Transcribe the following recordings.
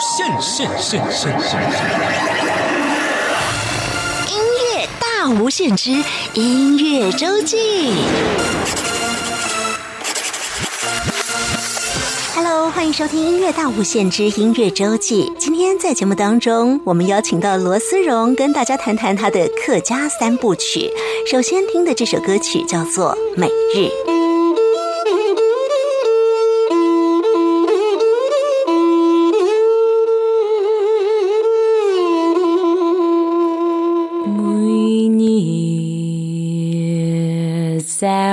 限限限限限！音乐大无限之音乐周记。Hello，欢迎收听音乐大无限之音乐周记。今天在节目当中，我们邀请到罗思荣跟大家谈谈他的客家三部曲。首先听的这首歌曲叫做《每日》。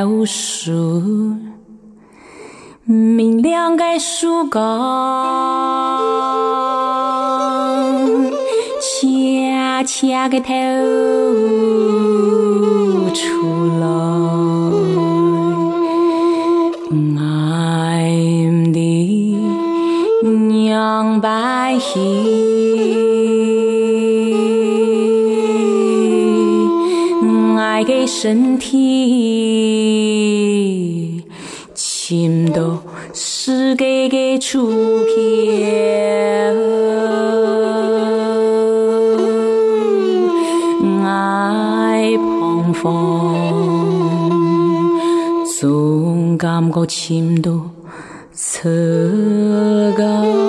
无数，明亮的树干，恰恰的透出来，爱的娘白爱的身体，世界的出口，爱碰风，总感觉침도侧啊，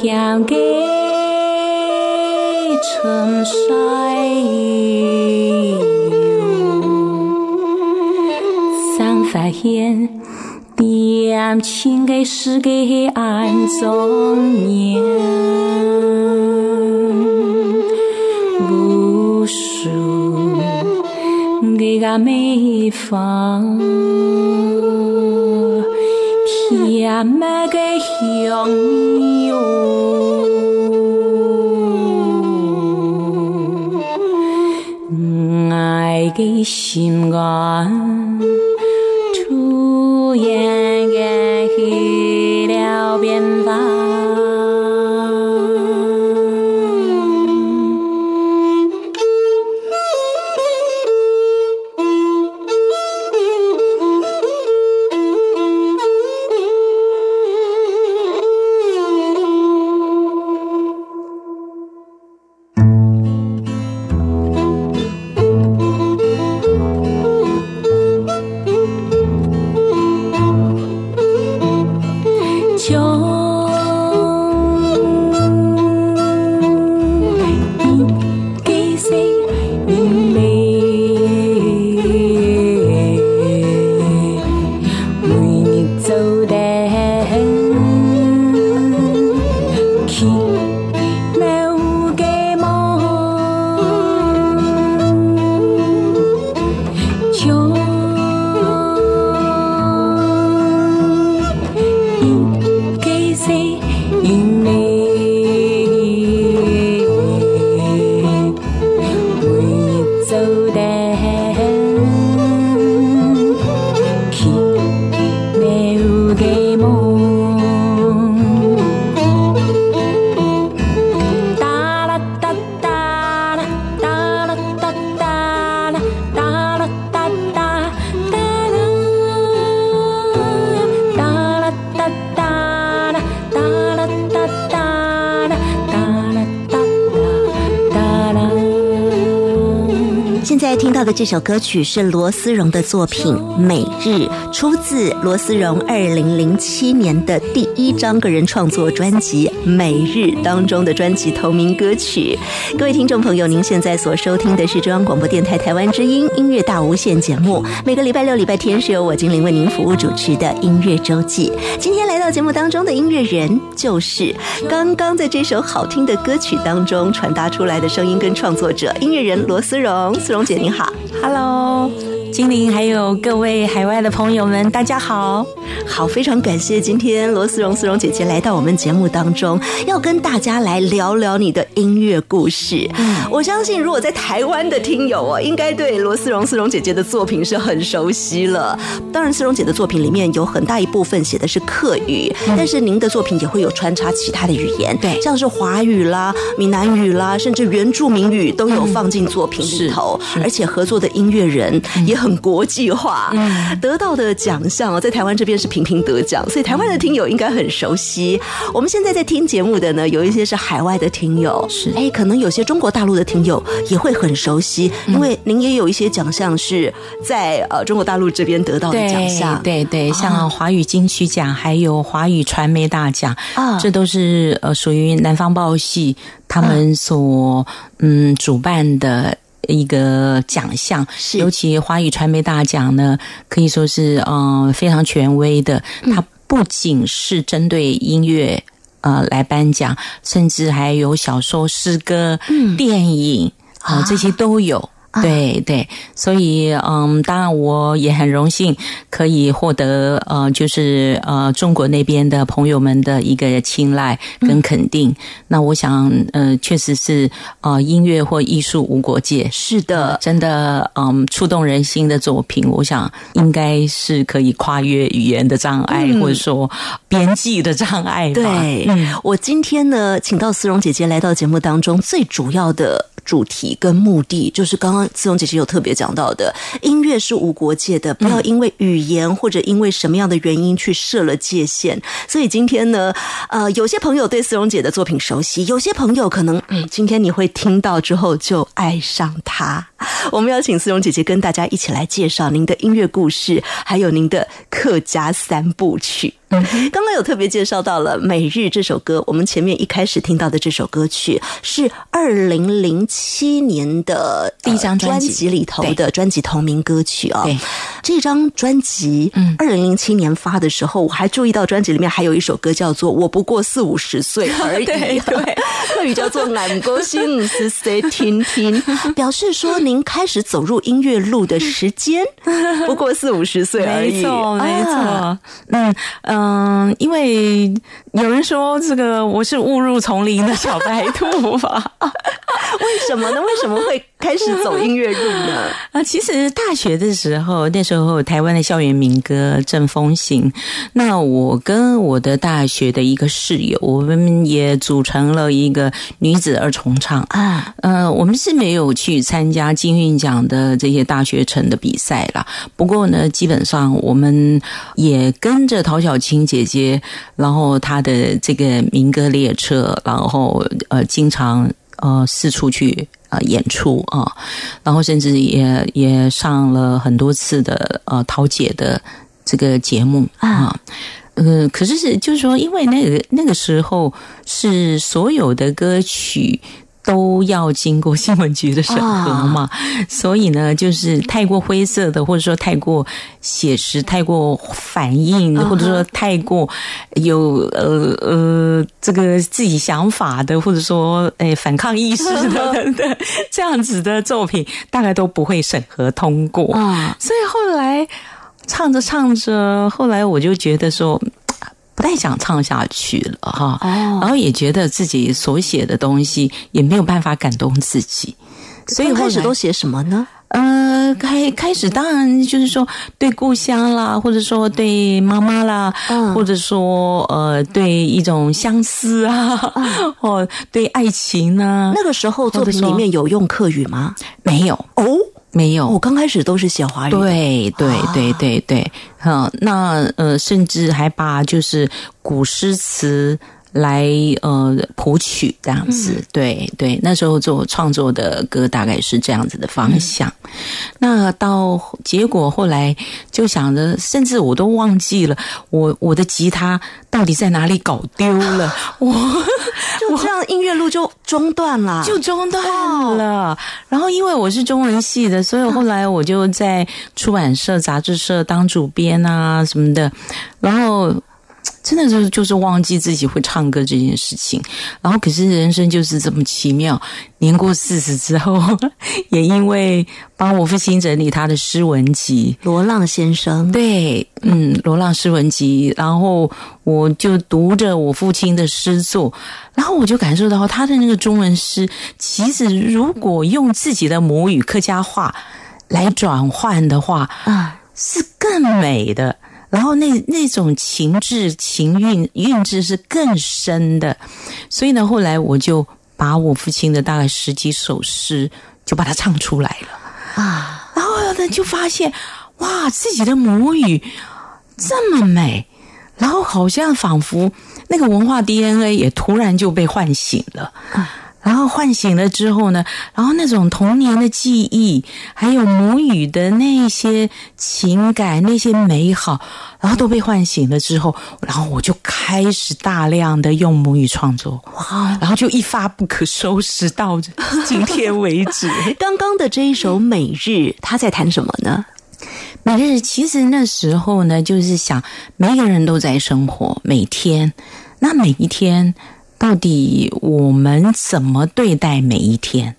香甜甜的春水才发现，点情的世界暗中年，无数的个美芳。甜蜜的香这首歌曲是罗思荣的作品《每日》，出自罗思荣二零零七年的第一张个人创作专辑《每日》当中的专辑同名歌曲。各位听众朋友，您现在所收听的是中央广播电台台湾之音音乐大无限节目，每个礼拜六、礼拜天是由我精灵为您服务主持的音乐周记。今天来到节目当中的音乐人，就是刚刚在这首好听的歌曲当中传达出来的声音跟创作者，音乐人罗思荣。思荣姐，您好。Hello，精灵，还有各位海外的朋友们，大家好。好，非常感谢今天罗思荣思荣姐姐来到我们节目当中，要跟大家来聊聊你的音乐故事。嗯，我相信如果在台湾的听友哦，应该对罗思荣思荣姐姐的作品是很熟悉了。当然，思荣姐的作品里面有很大一部分写的是客语，但是您的作品也会有穿插其他的语言，对，像是华语啦、闽南语啦，甚至原住民语都有放进作品里头，而且合作的音乐人也很国际化，得到的奖项哦，在台湾这边。是频频得奖，所以台湾的听友应该很熟悉。我们现在在听节目的呢，有一些是海外的听友，是。哎，可能有些中国大陆的听友也会很熟悉，因为您也有一些奖项是在呃中国大陆这边得到的奖项，对对，像华语金曲奖，还有华语传媒大奖啊，这都是呃属于南方报系他们所嗯主办的。一个奖项，尤其华语传媒大奖呢，可以说是嗯非常权威的。它不仅是针对音乐呃来颁奖，甚至还有小说、诗歌、电影啊这些都有。对对，所以嗯，当然我也很荣幸可以获得呃，就是呃中国那边的朋友们的一个青睐跟肯定。那我想，呃，确实是呃，音乐或艺术无国界，是的，真的嗯，触动人心的作品，我想应该是可以跨越语言的障碍，或者说边际的障碍吧。对，我今天呢，请到思荣姐姐来到节目当中，最主要的。主题跟目的就是刚刚思荣姐姐有特别讲到的，音乐是无国界的，不要因为语言或者因为什么样的原因去设了界限。所以今天呢，呃，有些朋友对思荣姐的作品熟悉，有些朋友可能嗯，今天你会听到之后就爱上她。我们要请思荣姐姐跟大家一起来介绍您的音乐故事，还有您的客家三部曲。刚刚有特别介绍到了《每日》这首歌，我们前面一开始听到的这首歌曲是二零零七年的第一张专辑。里头的专辑同名歌曲啊。这张专辑，二零零七年发的时候，我还注意到专辑里面还有一首歌叫做《我不过四五十岁而已》，对，客语叫做《俺高兴是谁听听》，表示说您开始走入音乐路的时间 不过四五十岁而已，没错，没错，嗯嗯。嗯，因为有人说这个我是误入丛林的小白兔吧？为什么呢？为什么会开始走音乐路呢？啊，其实大学的时候，那时候台湾的校园民歌正风行。那我跟我的大学的一个室友，我们也组成了一个女子二重唱啊。呃，我们是没有去参加金韵奖的这些大学城的比赛啦。不过呢，基本上我们也跟着陶小青姐姐，然后她的这个民歌列车，然后呃，经常。呃，四处去啊演出啊，然后甚至也也上了很多次的呃桃姐的这个节目啊，呃，可是是就是说，因为那个那个时候是所有的歌曲。都要经过新闻局的审核嘛，所以呢，就是太过灰色的，或者说太过写实、太过反应，或者说太过有呃呃这个自己想法的，或者说诶反抗意识的 这样子的作品，大概都不会审核通过啊。所以后来唱着唱着，后来我就觉得说。不太想唱下去了哈，然后也觉得自己所写的东西也没有办法感动自己，所以开始都写什么呢？呃，开开始当然就是说对故乡啦，或者说对妈妈啦，或者说呃对一种相思啊，或对爱情呢。那个时候作品里面有用客语吗？没有哦。没有，我刚开始都是写华语。对对对对对，哈，那呃，甚至还把就是古诗词来呃谱曲这样子，对对，那时候做创作的歌大概是这样子的方向。那到结果后来就想着，甚至我都忘记了我我的吉他到底在哪里搞丢了，我就这样音乐路就中断了，就中断了。然后因为我是中文系的，所以后来我就在出版社、杂志社当主编啊什么的，然后。真的就是就是忘记自己会唱歌这件事情，然后可是人生就是这么奇妙。年过四十之后，也因为帮我父亲整理他的诗文集，罗浪先生，对，嗯，罗浪诗文集，然后我就读着我父亲的诗作，然后我就感受到他的那个中文诗，其实如果用自己的母语客家话来转换的话，啊，是更美的。然后那那种情致情韵韵致是更深的，所以呢，后来我就把我父亲的大概十几首诗就把它唱出来了。啊，然后呢就发现哇，自己的母语这么美，然后好像仿佛那个文化 DNA 也突然就被唤醒了。然后唤醒了之后呢，然后那种童年的记忆，还有母语的那些情感、那些美好，然后都被唤醒了之后，然后我就开始大量的用母语创作，哇！然后就一发不可收拾到今天为止。刚刚的这一首《每日》，他在谈什么呢？《每日》其实那时候呢，就是想每个人都在生活，每天，那每一天。到底我们怎么对待每一天？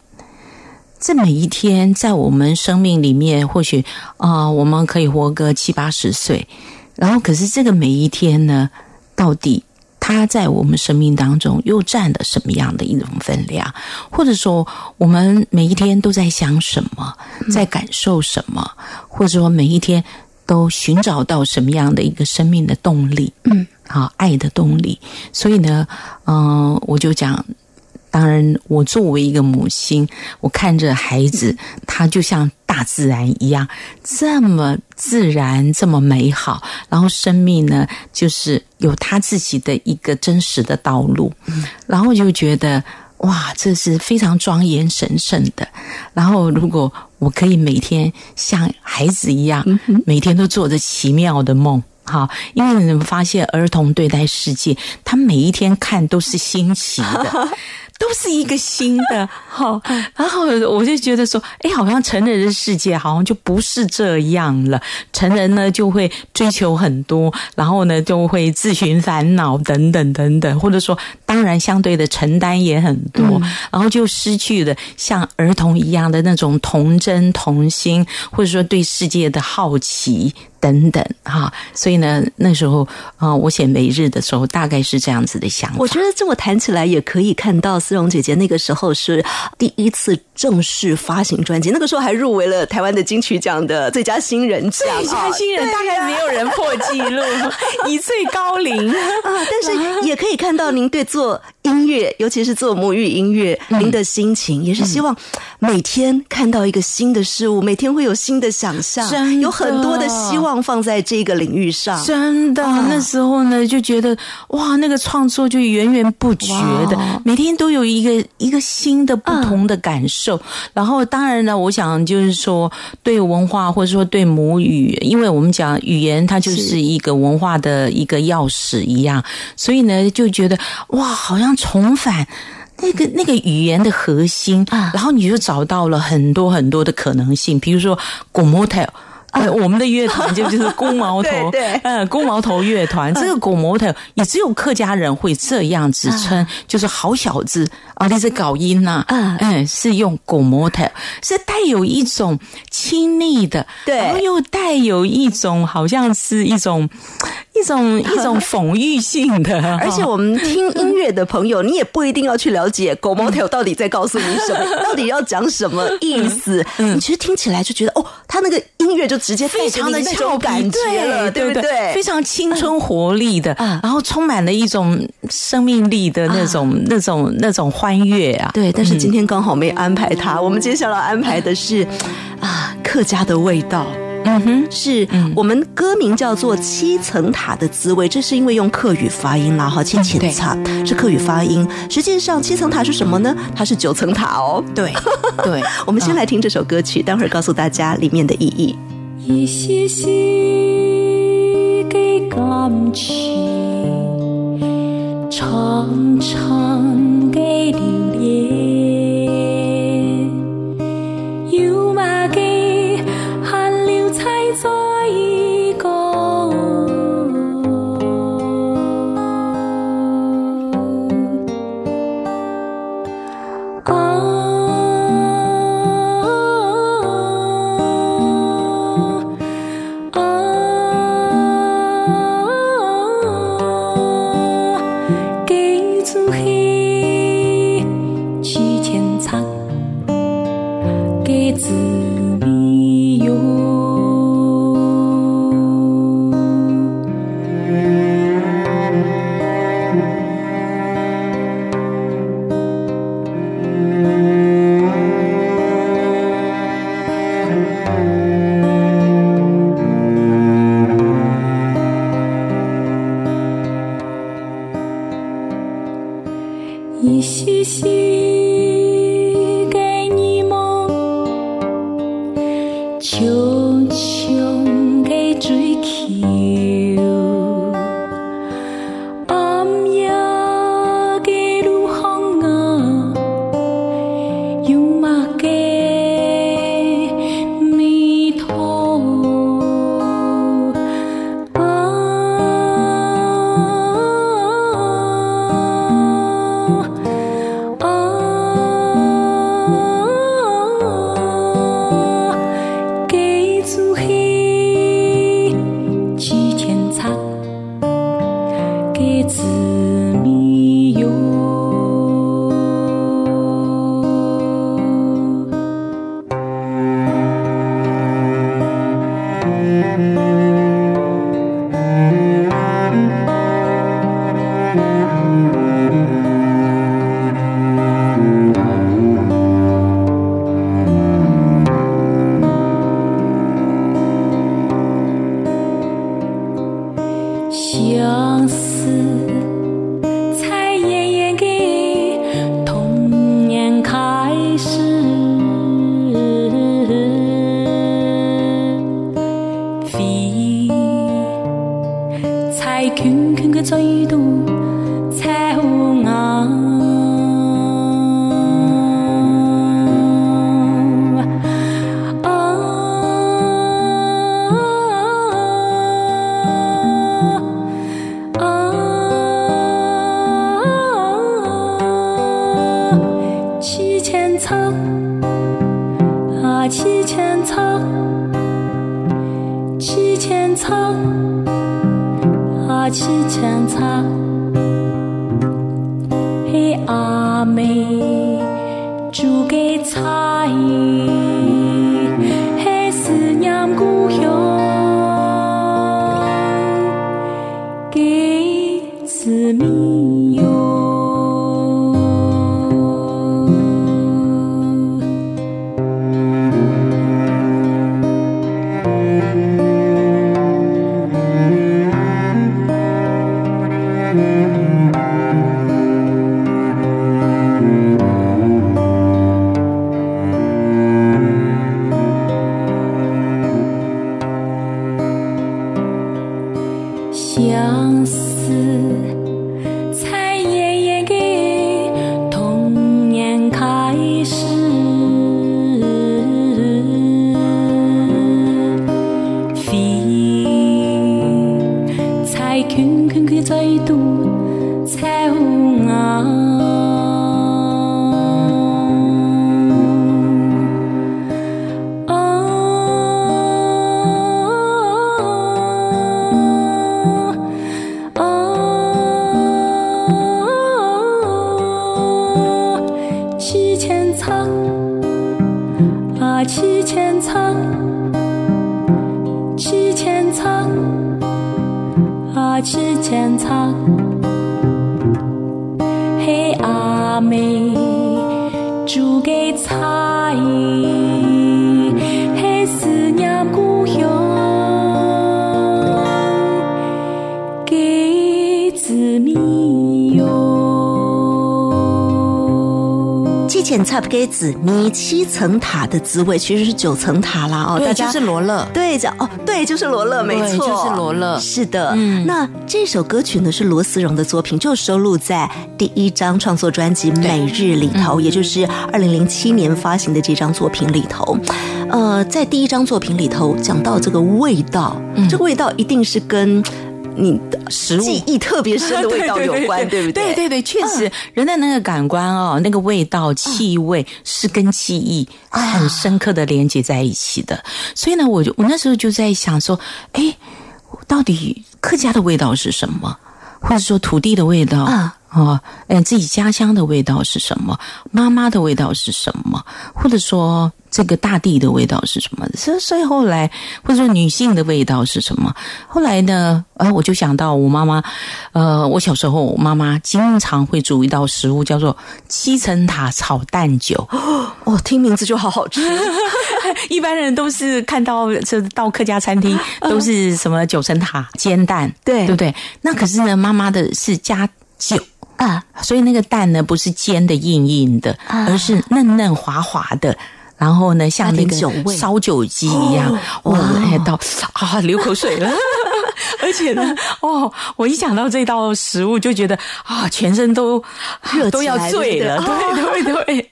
这每一天在我们生命里面，或许啊，我们可以活个七八十岁。然后，可是这个每一天呢，到底它在我们生命当中又占了什么样的一种分量？或者说，我们每一天都在想什么，在感受什么？或者说，每一天都寻找到什么样的一个生命的动力？嗯。好，爱的动力。所以呢，嗯，我就讲，当然，我作为一个母亲，我看着孩子，他就像大自然一样，这么自然，这么美好。然后生命呢，就是有他自己的一个真实的道路。然后就觉得，哇，这是非常庄严神圣的。然后，如果我可以每天像孩子一样，每天都做着奇妙的梦。好，因为你们发现儿童对待世界，他每一天看都是新奇的。都是一个新的，好，然后我就觉得说，哎，好像成人的世界好像就不是这样了。成人呢就会追求很多，然后呢就会自寻烦恼等等等等，或者说，当然相对的承担也很多，然后就失去了像儿童一样的那种童真童心，或者说对世界的好奇等等，哈。所以呢，那时候啊，我写《每日》的时候，大概是这样子的想法。我觉得这么谈起来，也可以看到。思蓉姐姐那个时候是第一次正式发行专辑，那个时候还入围了台湾的金曲奖的最佳新人奖。最佳新人大概没有人破纪录，以最高龄 啊！但是也可以看到您对做音乐，尤其是做母语音乐，您的心情也是希望每天看到一个新的事物，每天会有新的想象，有很多的希望放在这个领域上。真的，那时候呢就觉得哇，那个创作就源源不绝的，每天都有。有一个一个新的不同的感受，然后当然呢，我想就是说，对文化或者说对母语，因为我们讲语言，它就是。一个文化的一个钥匙一样，所以呢，就觉得哇，好像重返那个那个语言的核心，啊。然后你就找到了很多很多的可能性，比如说古模特。呃，我们的乐团就就是公毛头，对，嗯，公毛头乐团，这个狗模头也只有客家人会这样子称，就是好小子啊，那是搞音呐，嗯嗯，是用狗模头，是带有一种亲昵的，对，然后又带有一种好像是一种一种 一种讽喻性的，而且我们听音乐的朋友，你也不一定要去了解狗模头到底在告诉你什么，到底要讲什么意思，你其实听起来就觉得哦，他那个音乐就。直接非常的俏感觉了，对不对？非常青春活力的，然后充满了一种生命力的那种、那种、那种欢悦啊！对，但是今天刚好没安排他，我们接下来安排的是啊，客家的味道。嗯哼，是我们歌名叫做《七层塔的滋味》，这是因为用客语发音啦，哈，七层塔是客语发音。实际上，七层塔是什么呢？它是九层塔哦。对 对，我们先来听这首歌曲，待会儿告诉大家里面的意义。一些些的感情，长长的留给子米七层塔的滋味，其实是九层塔啦哦，大对，家就是罗勒，对叫哦，对，就是罗勒，没错，就是罗勒。是的，嗯。那这首歌曲呢是罗思荣的作品，就收录在第一张创作专辑《每日》里头，嗯。也就是二零零七年发行的这张作品里头。呃，在第一张作品里头讲到这个味道，这个味道一定是跟你的嗯食物记忆特别深的 味道有关，对不对？对对对，确实，人的那个感官哦，那个味道、气味是跟记忆很深刻的连接在一起的。所以呢，我就我那时候就在想说，哎，到底客家的味道是什么？或者说土地的味道啊哦，嗯，自己家乡的味道是什么？妈妈的味道是什么？或者说这个大地的味道是什么？所以所以后来，或者说女性的味道是什么？后来呢，呃，我就想到我妈妈，呃，我小时候我妈妈经常会煮一道食物，叫做七层塔炒蛋酒。哦，听名字就好好吃，一般人都是看到这到客家餐厅 都是什么九层塔煎蛋，对对不对？那可是呢，妈妈的是加酒。啊，所以那个蛋呢，不是煎的硬硬的，啊而是嫩嫩滑滑的。然后呢，像那个烧酒鸡一样，哦哇哇，哎到啊流口水了。而且呢，哦，我一想到这道食物，就觉得啊，全身都热都要醉了。对对对，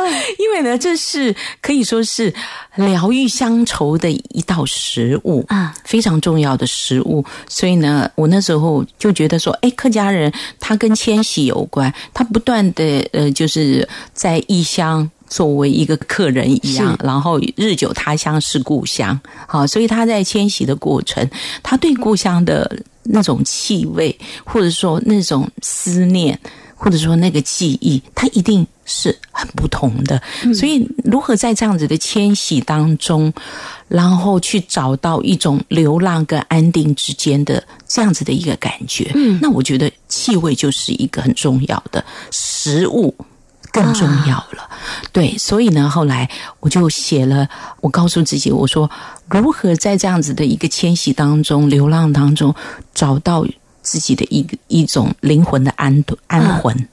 因为呢，这是可以说是疗愈乡愁的一道食物啊，非常重要的食物。所以呢，我那时候就觉得说，哎，客家人他跟迁徙有关，他不断的呃，就是在异乡。作为一个客人一样，然后日久他乡是故乡，好，所以他在迁徙的过程，他对故乡的那种气味，或者说那种思念，或者说那个记忆，他一定是很不同的。所以，如何在这样子的迁徙当中，然后去找到一种流浪跟安定之间的这样子的一个感觉，嗯，那我觉得气味就是一个很重要的食物。更重要了，对，所以呢，后来我就写了，我告诉自己，我说如何在这样子的一个迁徙当中、流浪当中，找到自己的一个一种灵魂的安安魂，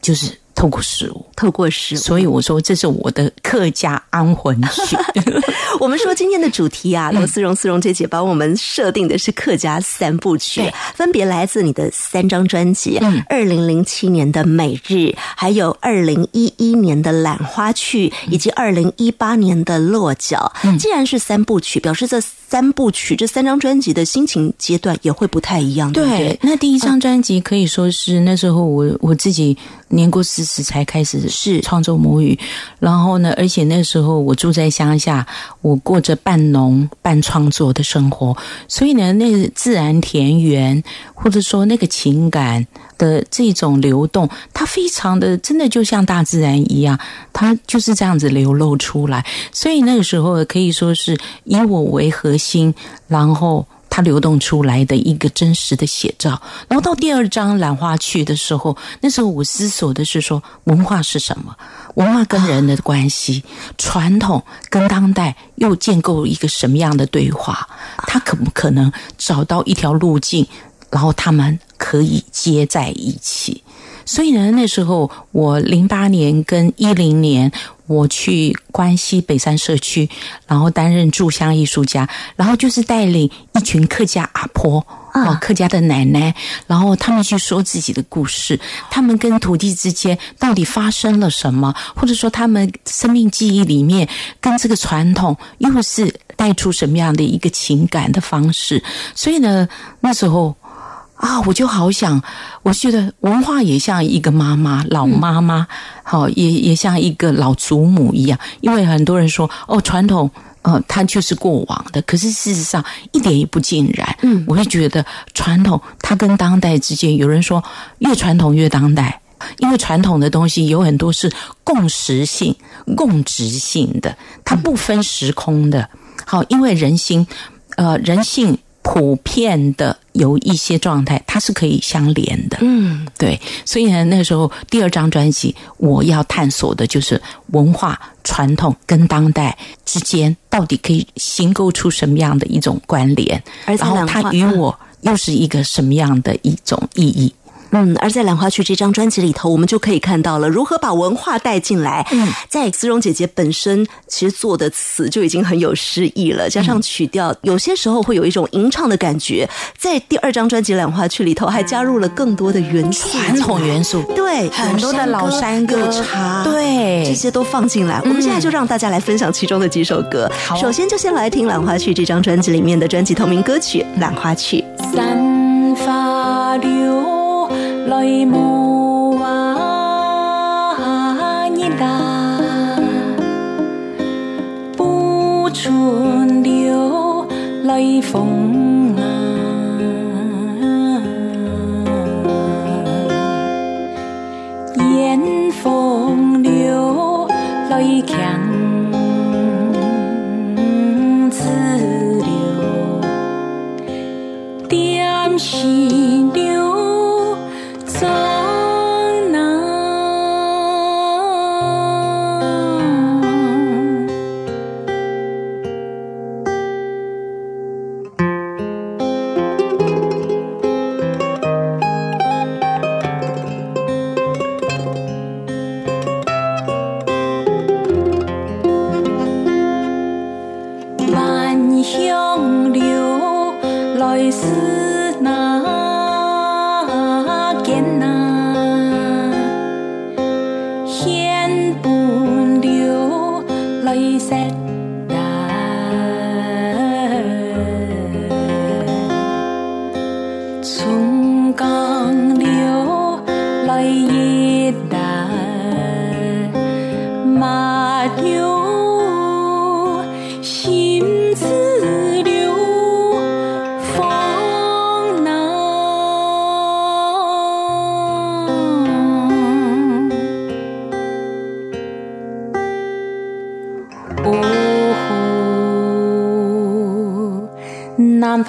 就是透过食物，透过食物。所以我说这是我的客家安魂曲。我们说今天的主题啊，罗思荣、思荣姐姐帮我们设定的是客家三部曲，分别来自你的三张专辑：二零零七年的《每日》，还有二零一一年的《兰花趣》，以及二零一八年的《落脚》。既然是三部曲，表示这三部曲这三张专辑的心情阶段也会不太一样，对？那第一张专辑可以说是那时候我我自己年过四十才开始是创作母语，然后呢，而且那时候我住在乡下，我过着半农半创作的生活，所以呢，那个自然田园或者说那个情感的这种流动，它非常的真的就像大自然一样，它就是这样子流露出来。所以那个时候可以说是以我为核心，然后。它流动出来的一个真实的写照。然后到第二章《兰花去》的时候，那时候我思索的是说，文化是什么？文化跟人的关系，传统跟当代又建构一个什么样的对话？它可不可能找到一条路径，然后他们可以接在一起？所以呢，那时候我零八年跟一零年，我去关西北山社区，然后担任驻乡艺术家，然后就是带领一群客家阿婆。啊，客家的奶奶，然后他们去说自己的故事，他们跟土地之间到底发生了什么，或者说他们生命记忆里面跟这个传统又是带出什么样的一个情感的方式？所以呢，那时候。啊，我就好想，我觉得文化也像一个妈妈，老妈妈，好、也也像一个老祖母一样。因为很多人说，哦，传统，呃，它就是过往的，可是事实上一点也不尽然。嗯，我会觉得传统它跟当代之间，有人说越传统越当代，因为传统的东西有很多是共识性、共值性的，它不分时空的。好，因为人心，呃，人性。普遍的有一些状态，它是可以相连的。嗯，对，所以呢，那个时候第二张专辑我要探索的就是文化传统跟当代之间到底可以形构出什么样的一种关联，而然后它与我又是一个什么样的一种意义。嗯，而在《兰花区》这张专辑里头，我们就可以看到了如何把文化带进来。嗯，在丝绒姐姐本身其实做的词就已经很有诗意了，加上曲调，有些时候会有一种吟唱的感觉。在第二张专辑《兰花曲》里头，还加入了更多的元素，传统元素，对，很多的老山歌、茶，对，这些都放进来。我们现在就让大家来分享其中的几首歌。首先就先来听《兰花去》这张专辑里面的专辑同名歌曲《兰花去》。山花柳来莫话你啦，不春柳来风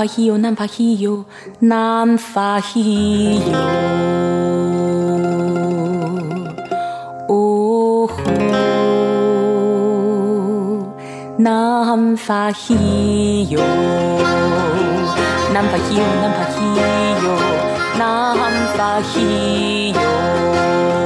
南发西哟，南发西哟，南发西哟，哦，南发西哟，南发西哟，南发西哟，南发西哟。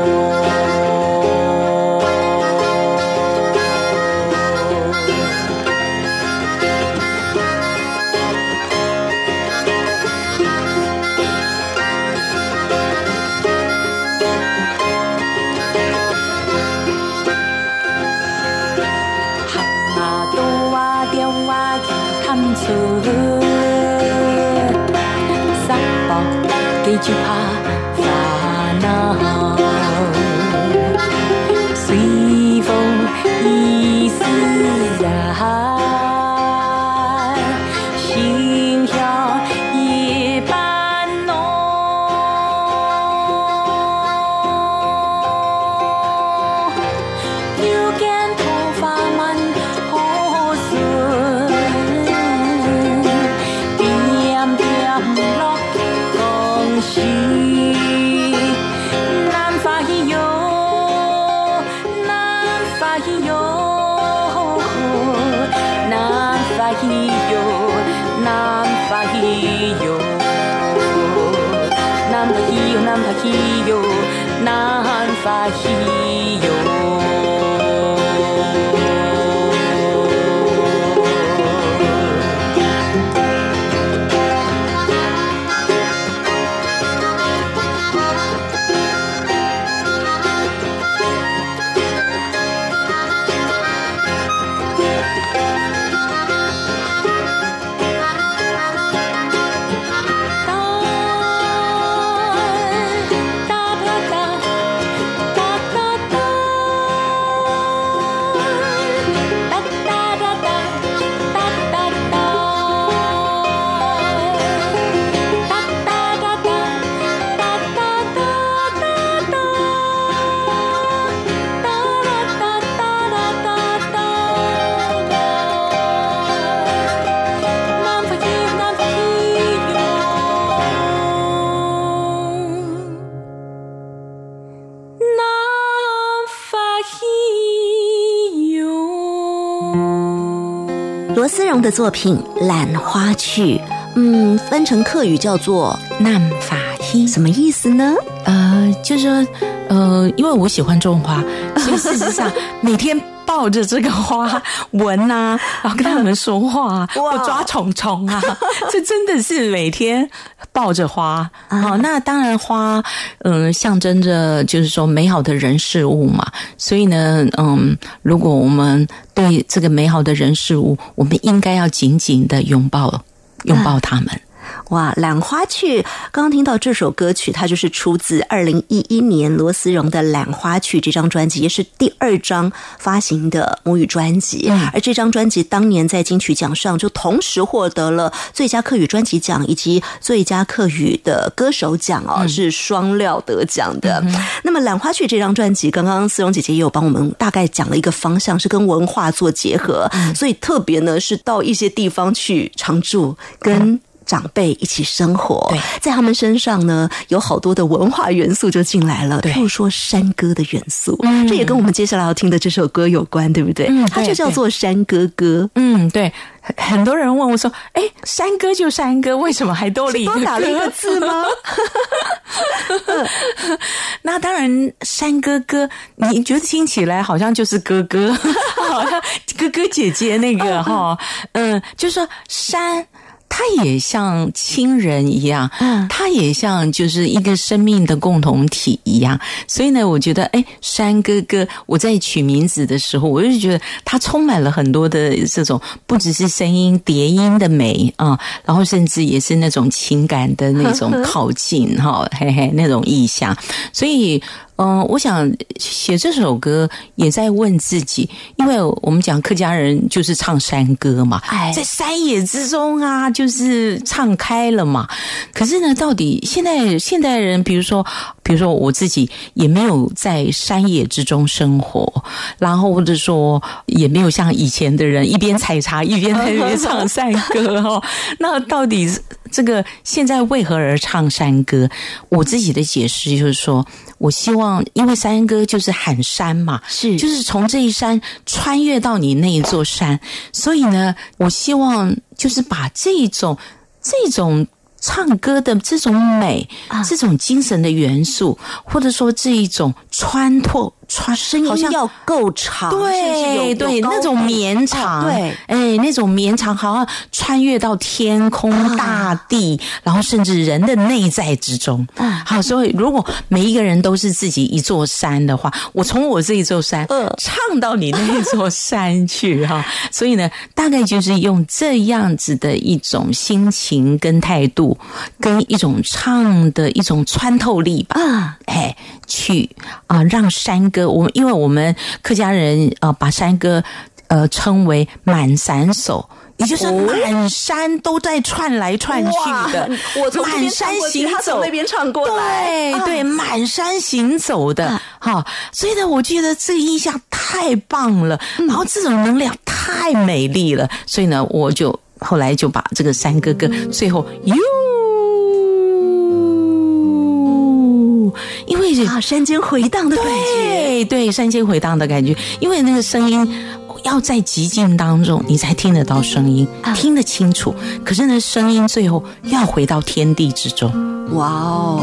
荣的作品《兰花曲》，嗯，翻成客语叫做《南法希什么意思呢？呃，就是说，呃，因为我喜欢种花，所以事实上每天抱着这个花闻啊、然后跟他们说话啊，我抓虫虫啊，这真的是每天抱着花。好、那当然花，嗯、象征着就是说美好的人事物嘛。所以呢，嗯，如果我们对这个美好的人事物，我们应该要紧紧的拥抱，拥抱他们。哇，《兰花去》刚刚听到这首歌曲，它就是出自二零一一年罗思荣的《兰花去》这张专辑，也是第二张发行的母语专辑。嗯而这张专辑当年在金曲奖上就同时获得了最佳客语专辑奖以及最佳客语的歌手奖哦，是双料得奖的。那么《兰花去》这张专辑，刚刚思荣姐姐也有帮我们大概讲了一个方向，是跟文化做结合，所以特别呢是到一些地方去常住跟。长辈一起生活，在他们身上呢，有好多的文化元素就进来了，对譬如说山歌的元素，嗯这也跟我们接下来要听的这首歌有关，对不对？嗯对它就叫做山歌歌。嗯，对，很很多人问我说：“哎，山歌就山歌，为什么还多了一个多打了一个字吗？那当然，山哥哥，你觉得听起来好像就是哥哥，好像哥哥姐姐那个哈，嗯，就说山。它也像亲人一样，嗯它也像就是一个生命的共同体一样。所以呢，我觉得，哎，山哥哥，我在取名字的时候，我就觉得他充满了很多的这种，不只是声音叠音的美啊，然后甚至也是那种情感的那种 靠近哈，嘿嘿，那种意象。所以，嗯、我想写这首歌也在问自己，因为我们讲客家人就是唱山歌嘛，哎在山野之中啊，就是唱开了嘛。可是呢，到底现在现代人，比如说，比如说我自己也没有在山野之中生活，然后或者说也没有像以前的人一边采茶一边在那边唱山歌哦。那到底这个现在为何而唱山歌？我自己的解释就是说，我希望，因为山歌就是喊山嘛，是就是从这一山穿越到你那一座山，所以呢，我希望就是把这种这种。唱歌的这种美，啊这种精神的元素，或者说这一种穿透穿声音要够长，对对，那种绵长，哦对，哎，那种绵长，好像穿越到天空、啊大地，然后甚至人的内在之中。嗯好，所以如果每一个人都是自己一座山的话，我从我这一座山嗯唱到你那座山去哈。所以呢，大概就是用这样子的一种心情跟态度，跟一种唱的一种穿透力吧。啊，哎，去啊、让山歌，我们因为我们客家人呃，把山歌呃称为满山手。也就是满山都在串来串去的我从满山行走，那边唱过来啊对对，满山行走的，哈、所以呢，我觉得这个印象太棒了，嗯然后这种能量太美丽了，所以呢，我就后来就把这个山哥哥最后哟。因为啊，山间回荡的感觉，对对，山间回荡的感觉，因为那个声音要在极静当中，你才听得到声音，啊听得清楚。可是呢，声音最后要回到天地之中。哇哦！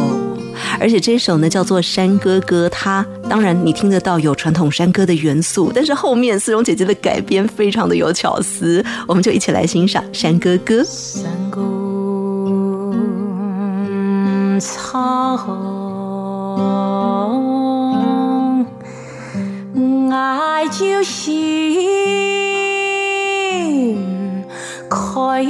而且这首呢叫做《山歌歌》，它当然你听得到有传统山歌的元素，但是后面思荣姐姐的改编非常的有巧思，我们就一起来欣赏《山歌歌》。山歌唱，爱就是开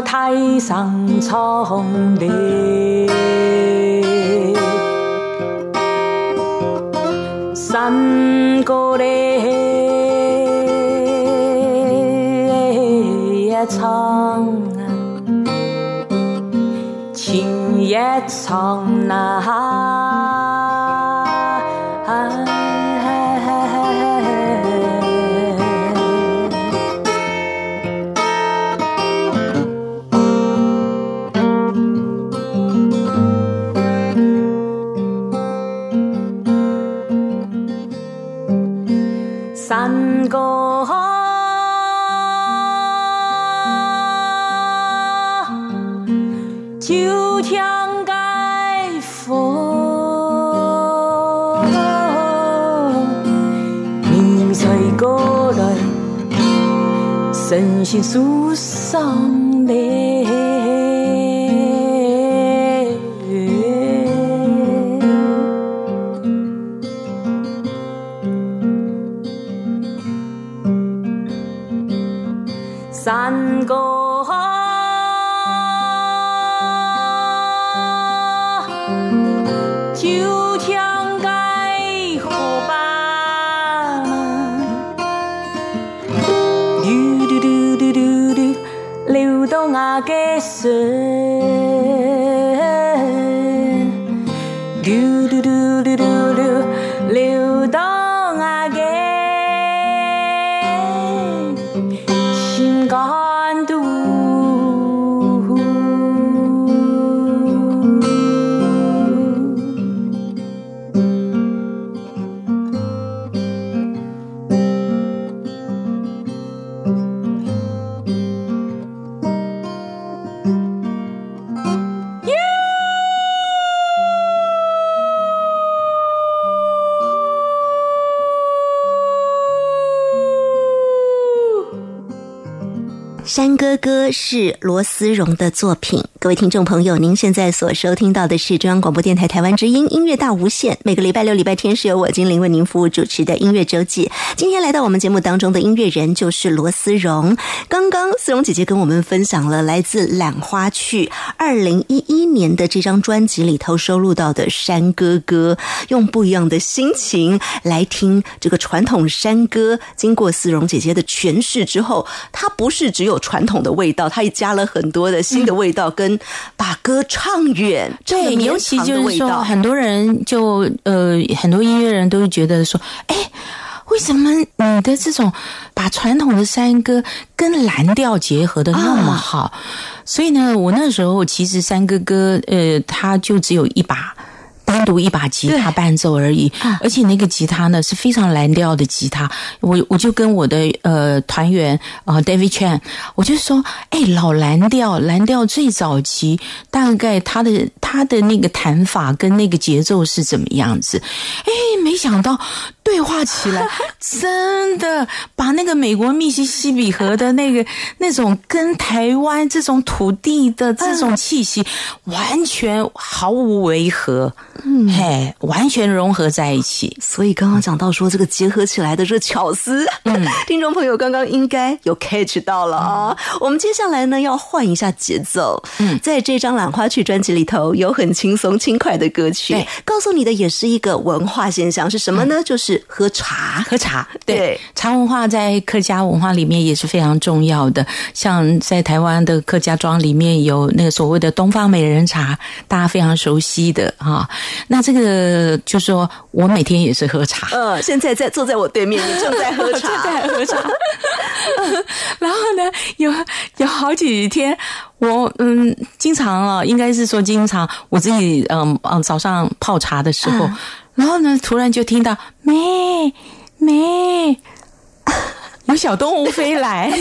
太上苍的。山情也唱心诉是罗思荣的作品。各位听众朋友，您现在所收听到的是中央广播电台台湾之音音乐大无限。每个礼拜六、礼拜天是由我精灵为您服务主持的音乐周记。今天来到我们节目当中的音乐人就是罗思荣。刚刚思荣姐姐跟我们分享了来自《懒花去》二零一一年的这张专辑里头收录到的山歌歌，用不一样的心情来听这个传统山歌。经过思荣姐姐的诠释之后，它不是只有。传统的味道，它也加了很多的新的味道，跟把歌唱远。对，尤其就是说，很多人就呃，很多音乐人都会觉得说，哎，为什么你的这种把传统的山歌跟蓝调结合的那么好？所以呢，我那时候其实山歌歌，呃，它就只有一把。单独一把吉他伴奏而已，而且那个吉他呢是非常蓝调的吉他。我我就跟我的呃团员啊 David Chan，我就说，哎，老蓝调，蓝调最早期大概他的他的那个弹法跟那个节奏是怎么样子？哎，没想到对话起来，真的把那个美国密西西比河的那个那种跟台湾这种土地的这种气息完全毫无违和。嗯，嘿，完全融合在一起。所以刚刚讲到说这个结合起来的这个巧思，嗯，听众朋友刚刚应该有 catch 到了啊。我们接下来呢要换一下节奏，嗯，在这张《兰花曲》专辑里头有很轻松轻快的歌曲，告诉你的也是一个文化现象，是什么呢？就是喝茶，喝茶。对，茶文化在客家文化里面也是非常重要的。像在台湾的客家庄里面有那个所谓的东方美人茶，大家非常熟悉的哈。那这个就说我每天也是喝茶，嗯，现在在坐在我对面，你正在喝茶，正在喝茶。然后呢，有有好几天，我嗯，经常啊，应该是说经常我自己嗯嗯早上泡茶的时候，然后呢，突然就听到咩咩，有小动物飞来。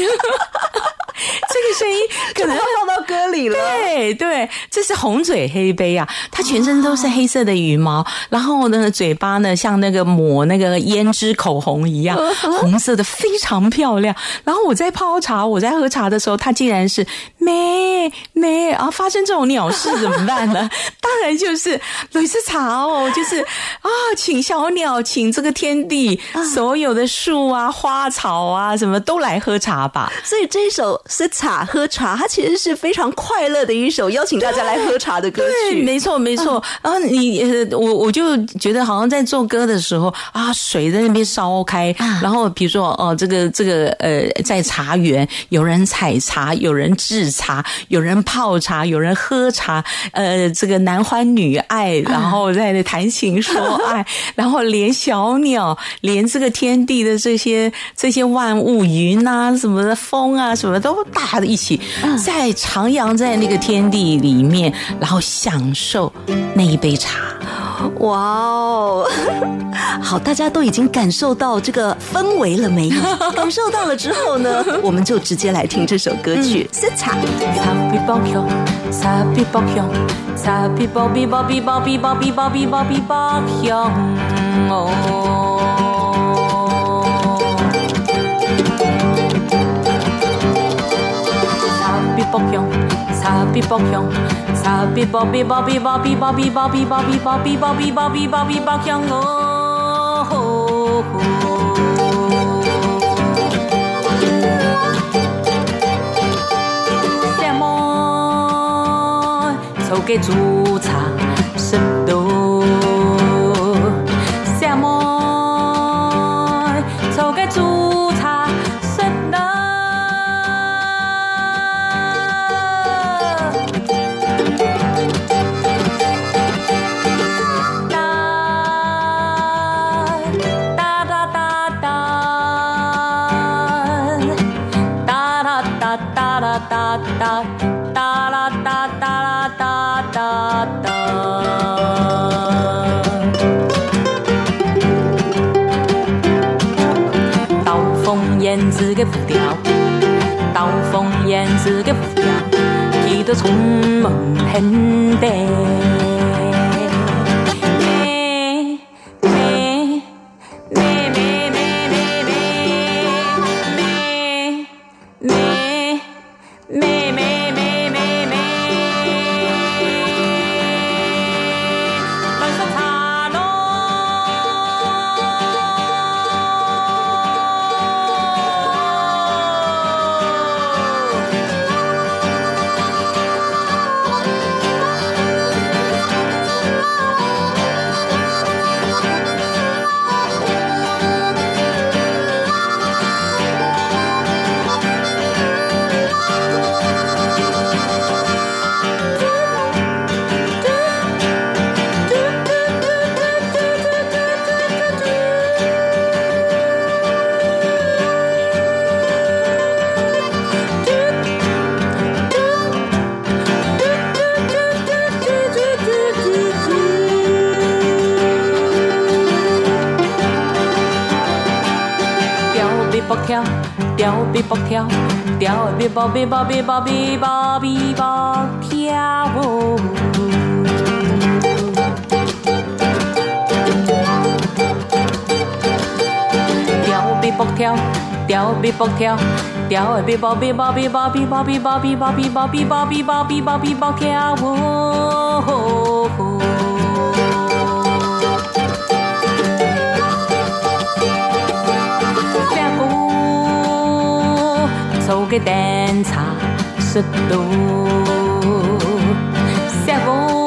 这个声音可能要放到歌里了。对对，这是红嘴黑杯啊，它全身都是黑色的羽毛，然后呢，嘴巴呢像那个抹那个胭脂口红一样，红色的非常漂亮。然后我在泡茶，我在喝茶的时候，它竟然是咩咩啊！发生这种鸟事怎么办呢？当然就是类似茶哦，就是啊，请小鸟，请这个天地所有的树啊、花草啊，什么都来喝茶吧。所以这一首。是茶喝茶，它其实是非常快乐的一首邀请大家来喝茶的歌曲。没错，没错。然后你，我我就觉得好像在做歌的时候啊，水在那边烧开，然后比如说哦，这个这个呃，在茶园有人采茶，有人制茶，有人泡茶，有人喝茶，呃，这个男欢女爱，然后在那谈情说爱，然后连小鸟，连这个天地的这些这些万物，云啊什么的，风啊什么都。大家一起在徜徉在那个天地里面，然后享受那一杯茶。哇哦，好，大家都已经感受到这个氛围了没有？感受到了之后呢，我们就直接来听这首歌曲《色茶》。北向，茶比北向，茶比北比北比北比北比北比北比北比北比北比北比北向哦。什么？抽给煮茶是个目标，记得出门很带。调比波比波比波比波比波跳。调比波跳，调比波跳，调比波比波比波比波比波比波比波比波比波比波比波跳。个蛋差速度，师傅。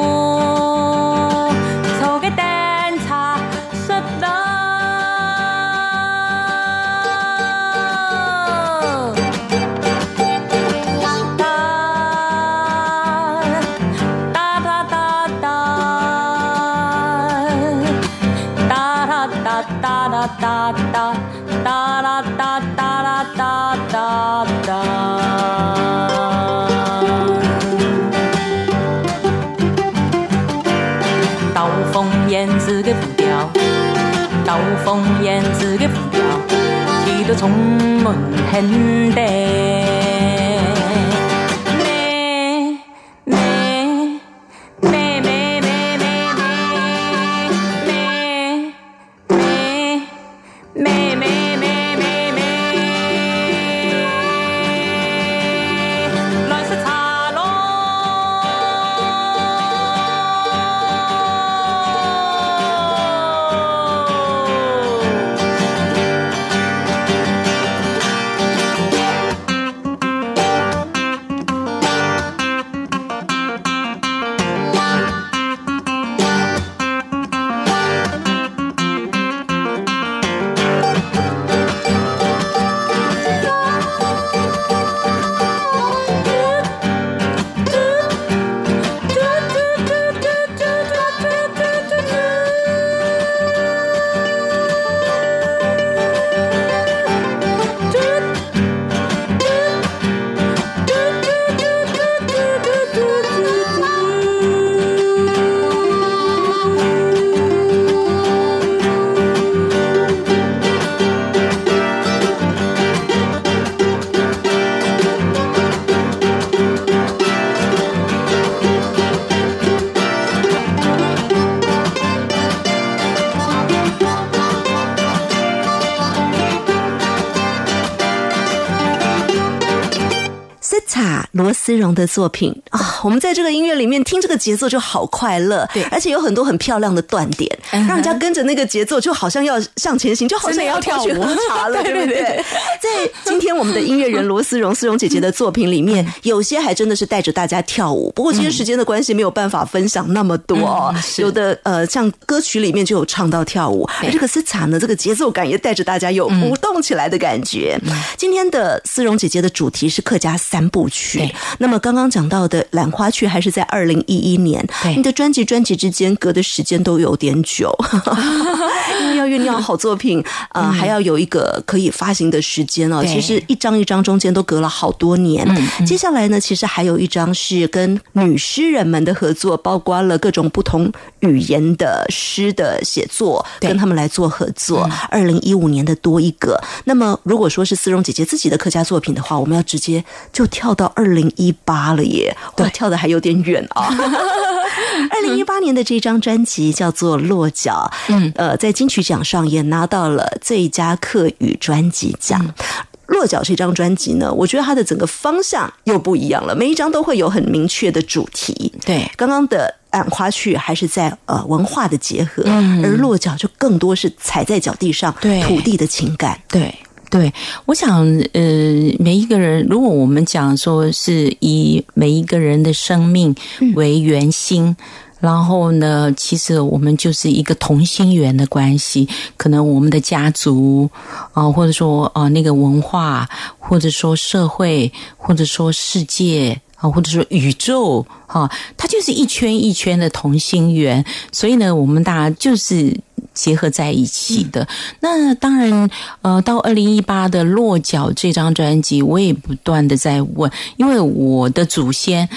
就从门前带的作品，我们在这个音乐里面听这个节奏就好快乐，对而且有很多很漂亮的断点，嗯让人家跟着那个节奏，就好像要向前行，就好像要跳舞去喝茶了，对对不对对对？在今天我们的音乐人罗思荣思荣姐姐的作品里面，有些还真的是带着大家跳舞，不过今天时间的关系，没有办法分享那么多哦。嗯有的呃，像歌曲里面就有唱到跳舞，而这个斯卡呢，这个节奏感也带着大家有嗯舞动起来的感觉。今天的思荣姐姐的主题是客家三部曲。那么刚刚讲到的《兰花去》还是在二零一一年，你的专辑专辑之间隔的时间都有点久，因为要酝酿好作品，呃，还要有一个可以发行的时间哦。其实一张一张中间都隔了好多年。接下来呢，其实还有一张是跟女诗人们的合作，包括了各种不同语言的诗的写作，跟他们来做合作。二零一五年的多一个。那么如果说是思荣姐姐自己的客家作品的话，我们要直接就跳到二零一八了耶，哇，跳的还有点远啊。二零一八年的这张专辑叫做《落脚》，嗯，呃，在金曲奖上也拿到了最佳客语专辑奖。落脚这张专辑呢，我觉得它的整个方向又不一样了，每一张都会有很明确的主题。对刚刚的《暗花絮》还是在呃文化的结合，而落脚就更多是踩在脚地上，对土地的情感。对对，我想，呃，每一个人，如果我们讲说是以每一个人的生命为圆心。然后呢，其实我们就是一个同心圆的关系，可能我们的家族啊、或者说啊、那个文化，或者说社会，或者说世界啊，或者说宇宙哈、它就是一圈一圈的同心圆。所以呢，我们大家就是结合在一起的。那当然，呃，到二零一八的《落脚》这张专辑，我也不断的在问，因为我的祖先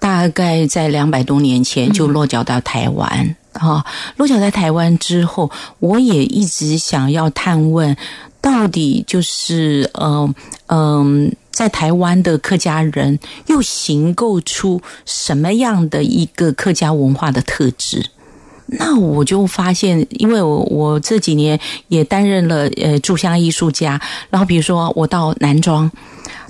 大概在两百多年前就落脚到台湾。啊、落脚在台湾之后，我也一直想要探问，到底就是嗯嗯、在台湾的客家人又形构出什么样的一个客家文化的特质？那我就发现，因为我我这几年也担任了呃驻乡艺术家，然后比如说我到南庄，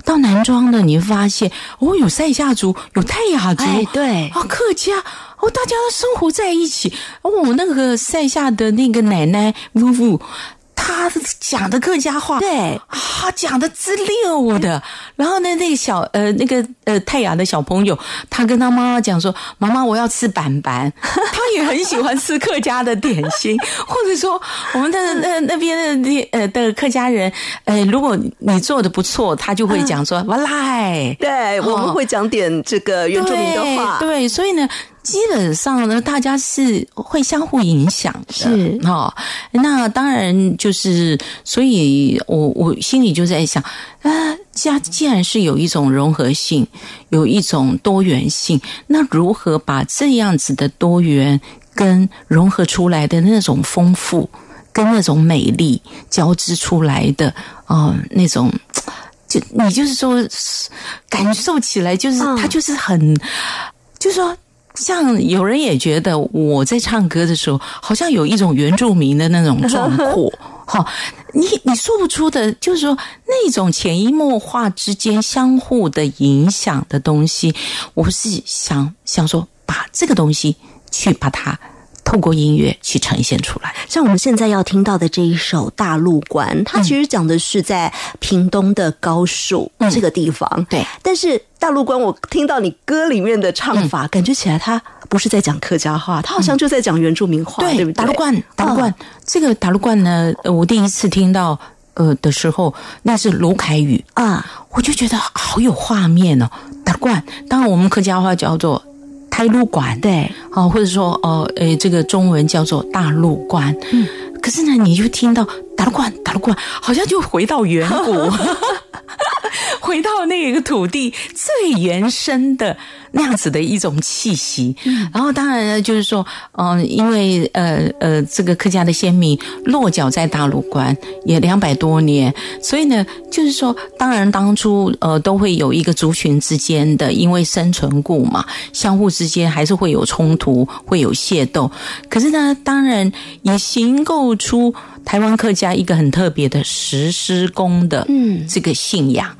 到南庄的，你会发现哦，有塞夏族，有泰雅族，哎对哦，客家哦，大家都生活在一起。哦，我那个塞夏的那个奶奶夫妇。她他讲的客家话，对啊，讲的之溜的。然后呢，那个小呃那个呃泰雅的小朋友，他跟他妈妈讲说：“妈妈，我要吃板板。”他也很喜欢吃客家的点心，或者说我们的那那边的呃的客家人，呃，如果你做的不错，他就会讲说：“ 哇来。”对，我们会讲点这个原住民的话，对所以呢。基本上呢，大家是会相互影响的，是哈。那当然就是，所以我我心里就在想啊，家既然是有一种融合性，有一种多元性，那如何把这样子的多元跟融合出来的那种丰富，跟那种美丽交织出来的啊，那种 就你就是说感受起来，就是它就是很，就是说。像有人也觉得我在唱歌的时候，好像有一种原住民的那种壮阔，哈，你你说不出的，就是说那种潜移默化之间相互的影响的东西，我是想想说，把这个东西去把它。透过音乐去呈现出来，像我们现在要听到的这一首《大陆关》，它其实讲的是在屏东的高树这个地方。对，但是《大陆关》，我听到你歌里面的唱法，感觉起来它不是在讲客家话，它好像就在讲原住民话，对不对？大陆关，大陆关，这个大陆关呢，我第一次听到呃的时候，那是卢凯宇。啊，我就觉得好有画面哦。大陆关，当然我们客家话叫做。开路馆。对，哦，或者说哦，诶，这个中文叫做大陆馆，嗯，可是呢，你就听到打陆馆，打陆馆，好像就回到远古，回到那个土地最原生的。那样子的一种气息，然后当然呢，就是说，嗯，因为呃呃，这个客家的先民落脚在大陆关也两百多年，所以呢，就是说，当然当初呃都会有一个族群之间的，因为生存故嘛，相互之间还是会有冲突，会有械斗。可是呢，当然也行构出台湾客家一个很特别的石狮公的嗯这个信仰。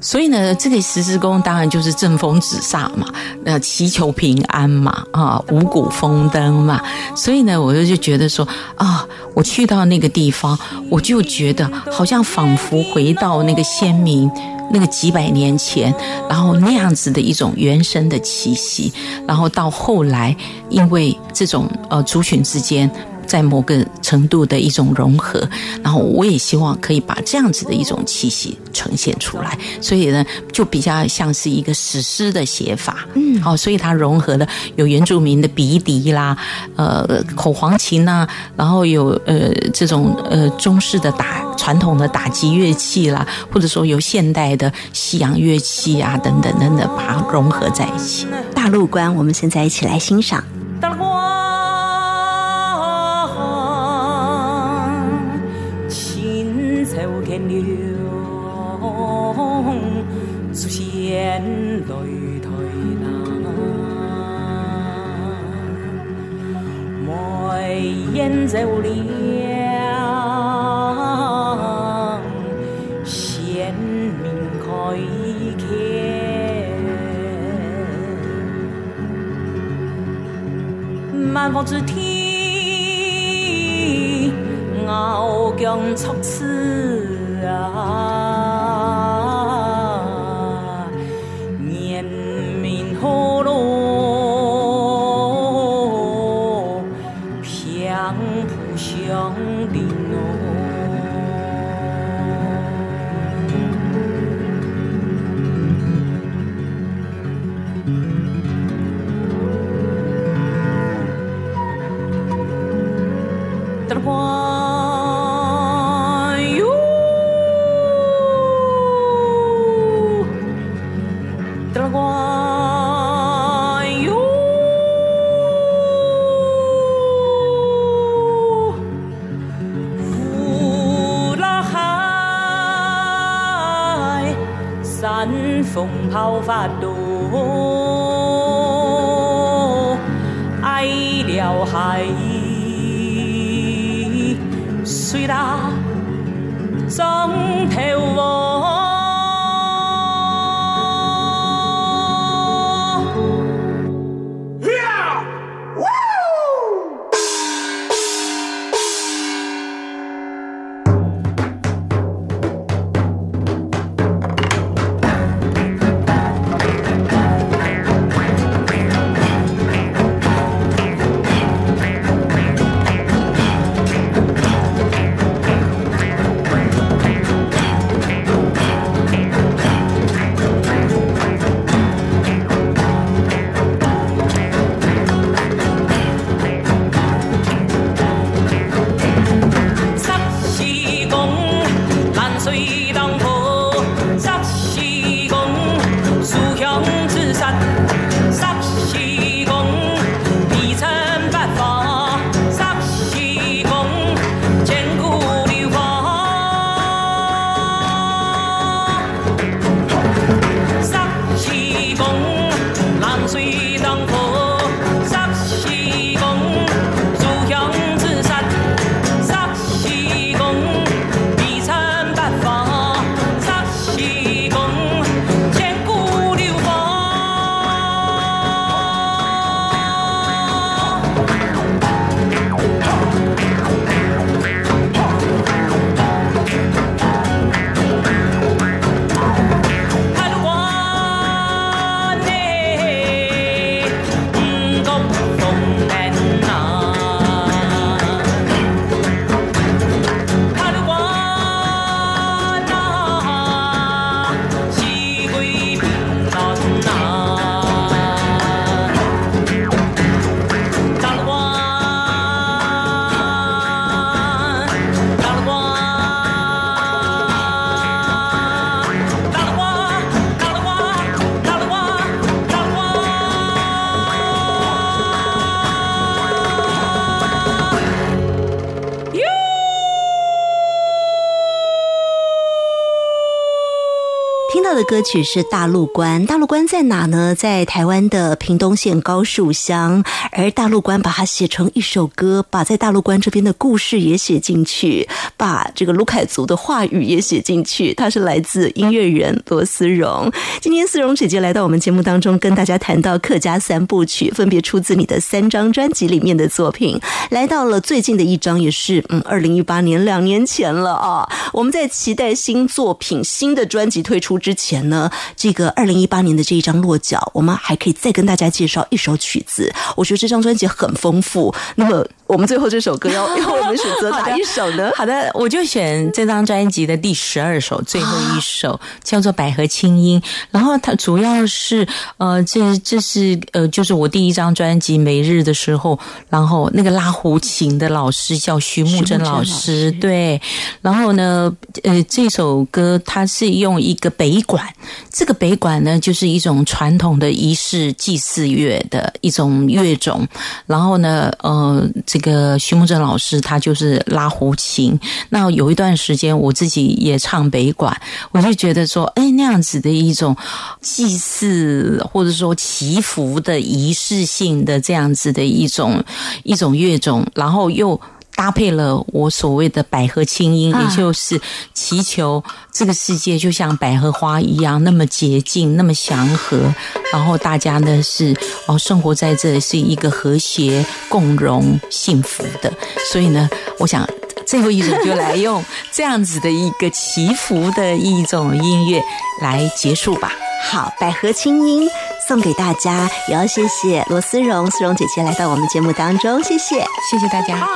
所以呢，这个十字弓当然就是正风止煞嘛，呃，祈求平安嘛，啊，五谷丰登嘛。所以呢，我就就觉得说，啊，我去到那个地方，我就觉得好像仿佛回到那个先民那个几百年前，然后那样子的一种原生的气息，然后到后来，因为这种呃族群之间。在某个程度的一种融合，然后我也希望可以把这样子的一种气息呈现出来，所以呢，就比较像是一个史诗的写法，嗯，好，所以它融合了有原住民的鼻笛啦，呃，口簧琴呐，然后有呃这种呃中式的打传统的打击乐器啦，或者说有现代的西洋乐器啊等等等等，把它融合在一起。大陆观，我们现在一起来欣赏。走了，先民开开，万方之天，傲江出此啊。度，爱了海，虽然总歌曲是《大陆关》，大陆关在哪呢？在台湾的屏东县高树乡。而大陆关把它写成一首歌，把在大陆关这边的故事也写进去，把这个卢凯族的话语也写进去。他是来自音乐人罗思荣。今天思荣姐姐来到我们节目当中，跟大家谈到客家三部曲，分别出自你的三张专辑里面的作品。来到了最近的一张，也是嗯，二零一八年两年前了啊。我们在期待新作品、新的专辑推出之前呢，这个二零一八年的这一张《落脚》，我们还可以再跟大家介绍一首曲子。我觉得这张专辑很丰富。那么，我们最后这首歌要 要我们选择哪一首呢？好的，我就选这张专辑的第十二首，最后一首叫做《百合清音》。然后它主要是呃，这这是呃，就是我第一张专辑《每日》的时候，然后那个拉胡琴的老师叫徐木真老师，对。然后呢，呃，这首歌它是用一个北管，这个北管呢，就是一种传统的仪式祭祀乐的一种乐种。然后呢，呃，这个徐木珍老师他就是拉胡琴。那有一段时间我自己也唱北管，我就觉得说，哎，那样子的一种祭祀或者说祈福的仪式性的这样子的一种一种乐种，然后又。搭配了我所谓的百合清音，也就是祈求这个世界就像百合花一样那么洁净、那么祥和，然后大家呢是哦生活在这是一个和谐、共荣、幸福的。所以呢，我想最后一首就来用这样子的一个祈福的一种音乐来结束吧。好，百合清音送给大家，也要谢谢罗思荣、思荣姐姐来到我们节目当中，谢谢，谢谢大家。